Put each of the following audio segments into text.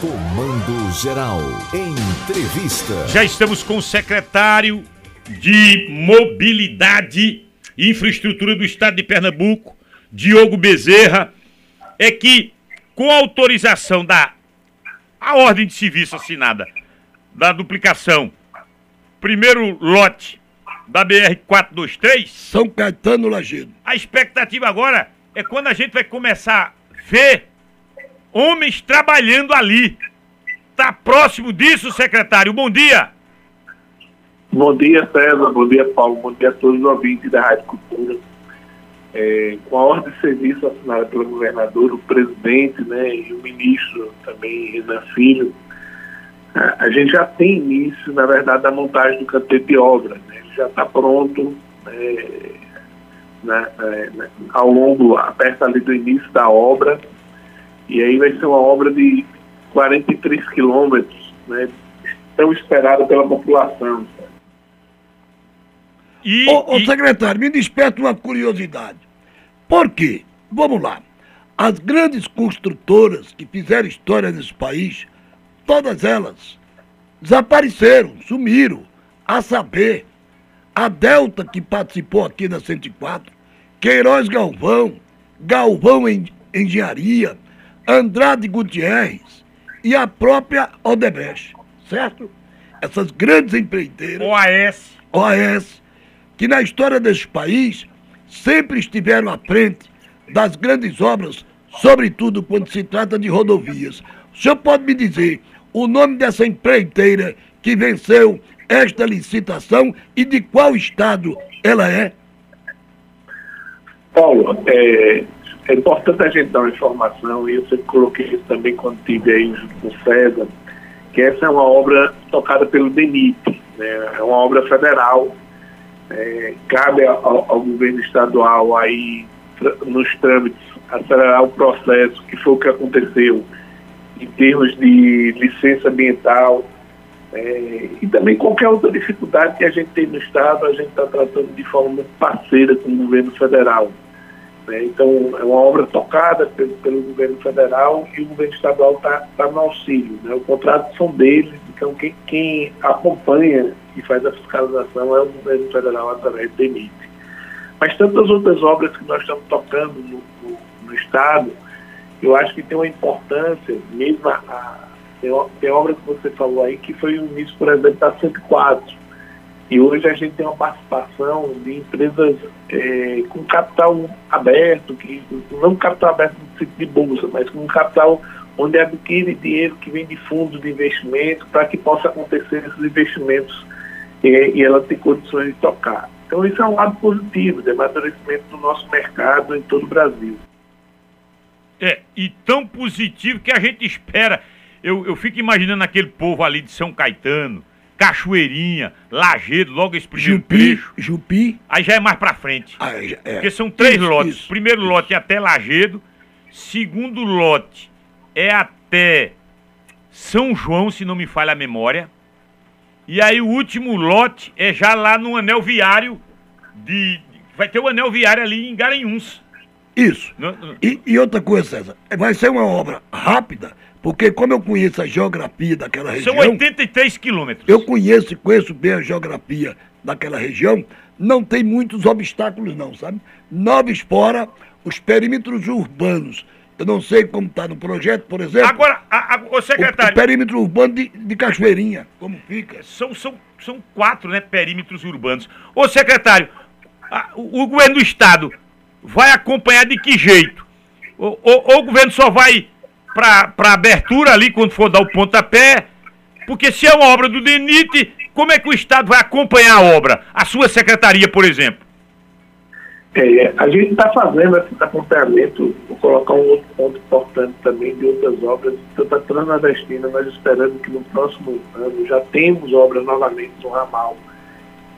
Comando Geral. Entrevista. Já estamos com o secretário de Mobilidade e Infraestrutura do Estado de Pernambuco, Diogo Bezerra. É que, com a autorização da a ordem de serviço assinada da duplicação, primeiro lote da BR-423. São Caetano Lagedo. A expectativa agora é quando a gente vai começar a ver homens trabalhando ali. Está próximo disso, secretário? Bom dia. Bom dia, César. Bom dia, Paulo. Bom dia a todos os ouvintes da Rádio Cultura. É, com a ordem de serviço assinada pelo governador, o presidente né, e o ministro também, Renan Filho, a, a gente já tem início, na verdade, da montagem do canteiro de obra. Né? Ele já está pronto é, na, na, ao longo, perto ali do início da obra, e aí vai ser uma obra de 43 quilômetros, né, tão esperada pela população. E, ô, ô e... secretário, me desperta uma curiosidade. Por quê? Vamos lá. As grandes construtoras que fizeram história nesse país, todas elas desapareceram, sumiram. A saber, a Delta, que participou aqui na 104, Queiroz Galvão, Galvão Engenharia, Andrade Gutierrez e a própria Odebrecht, certo? Essas grandes empreiteiras. OAS. OAS, que na história desse país sempre estiveram à frente das grandes obras, sobretudo quando se trata de rodovias. O senhor pode me dizer o nome dessa empreiteira que venceu esta licitação e de qual estado ela é? Paulo, é, é importante a gente dar uma informação, e eu sempre coloquei isso também quando estive aí junto com o César, que essa é uma obra tocada pelo DENIT, né? é uma obra federal, é, cabe ao, ao, governo estadual aí, nos trâmites, acelerar o processo, que foi o que aconteceu em termos de licença ambiental, é, e também qualquer outra dificuldade que a gente tem no Estado, a gente está tratando de forma parceira com o governo federal. Né? Então, é uma obra tocada pelo, pelo governo federal e o governo estadual está tá no auxílio. Né? O contrato são deles, então quem, quem acompanha e faz a fiscalização é o governo federal através do EMIT. Mas tantas outras obras que nós estamos tocando no, no, no Estado, eu acho que tem uma importância, mesmo a, a tem, tem obra que você falou aí, que foi o início, por exemplo, da 104, e hoje a gente tem uma participação de empresas é, com capital aberto, que, não capital aberto no sentido de bolsa, mas com capital onde adquire dinheiro que vem de fundos de investimento para que possa acontecer esses investimentos e, e ela ter condições de tocar. Então isso é um lado positivo de amadurecimento do nosso mercado em todo o Brasil. É, e tão positivo que a gente espera. Eu, eu fico imaginando aquele povo ali de São Caetano, Cachoeirinha, Lagedo, logo esse primeiro Jupi, trecho. Jupi. Aí já é mais pra frente. Ah, é. Porque são três isso, lotes. Isso, primeiro isso. lote é até Lagedo. Segundo lote é até São João, se não me falha a memória. E aí o último lote é já lá no anel viário de. Vai ter o anel viário ali em Garanhuns. Isso. No, no... E, e outra coisa, César, vai ser uma obra rápida porque como eu conheço a geografia daquela região... São 83 quilômetros. Eu conheço e conheço bem a geografia daquela região, não tem muitos obstáculos não, sabe? Nova Espora, os perímetros urbanos. Eu não sei como está no projeto, por exemplo. Agora, a, a, o secretário... O, o perímetro urbano de, de Cachoeirinha, como fica? São, são, são quatro né, perímetros urbanos. Ô secretário, a, o, o, governo do Estado vai acompanhar de que jeito? Ou, ou o governo só vai para abertura ali, quando for dar o pontapé. Porque se é uma obra do DENIT, como é que o Estado vai acompanhar a obra? A sua secretaria, por exemplo? É, a gente está fazendo esse acompanhamento, vou colocar um outro ponto importante também de outras obras. Santa Cruz Nordestina, nós esperamos que no próximo ano já temos obras novamente no ramal,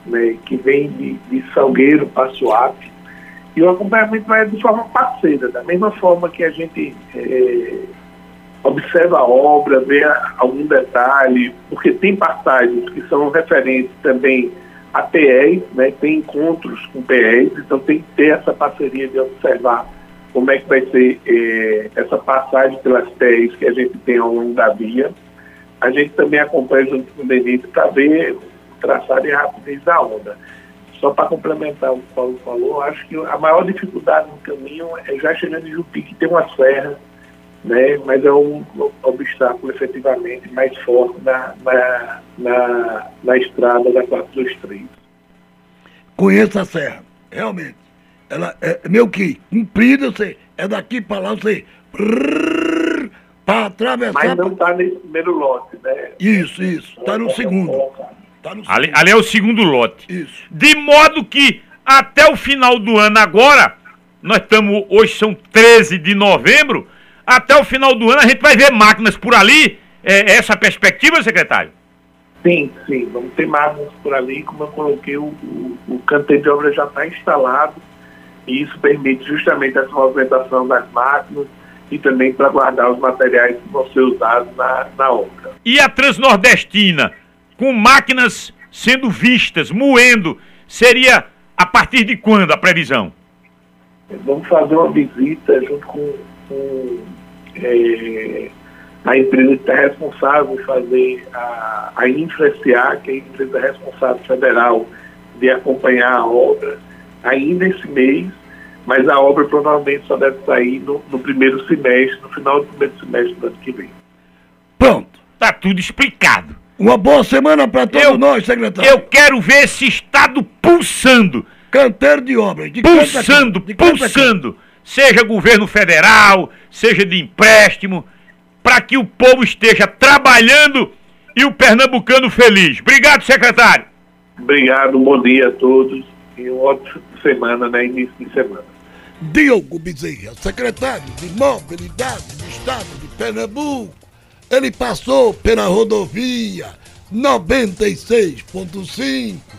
né, que vem de, de Salgueiro para Suape. E o acompanhamento vai de forma parceira, da mesma forma que a gente é, observa a obra, vê algum detalhe, porque tem passagens que são referentes também a PEs, né, tem encontros com PEs, então tem que ter essa parceria de observar como é que vai ser eh, essa passagem pelas TEs que a gente tem ao longo da via. A gente também acompanha junto com o Denise para ver o traçado e a rapidez da onda. Só para complementar o que o Paulo falou, acho que a maior dificuldade no caminho é já chegando em Jupi, que tem uma serra, né, mas é um obstáculo efetivamente mais forte na, na, na, na estrada da 423. Conheço a serra, realmente. Ela é meio que comprida, você é daqui para lá, você para atravessar. Mas não está nesse primeiro lote, né? Isso, isso. Está no segundo. Tá no ali, ali é o segundo lote. Isso. De modo que até o final do ano agora, nós estamos, hoje são 13 de novembro, até o final do ano a gente vai ver máquinas por ali. É essa perspectiva, secretário? Sim, sim. Vamos ter máquinas por ali. Como eu coloquei, o, o, o canteiro de obra já está instalado e isso permite justamente essa movimentação das máquinas e também para guardar os materiais que vão ser usados na, na obra. E a Transnordestina, com máquinas sendo vistas, moendo, seria a partir de quando a previsão? Vamos fazer uma visita junto com, com é, a empresa que está responsável em fazer a, a InfraSA, que é a empresa responsável federal de acompanhar a obra ainda esse mês, mas a obra provavelmente só deve sair no, no primeiro semestre, no final do primeiro semestre do ano que vem. Pronto. Tá tudo explicado. Uma boa semana para todos Eu- nós, secretário. Eu quero ver esse estado pulsando, Canteiro de obras. De pulsando, de pulsando. Seja governo federal, seja de empréstimo, para que o povo esteja trabalhando e o pernambucano feliz. Obrigado, secretário. Obrigado, bom dia a todos e uma ótima semana, né? Início de semana. Diogo Bezerra, secretário de Mobilidade do Estado de Pernambuco. Ele passou pela rodovia 96.5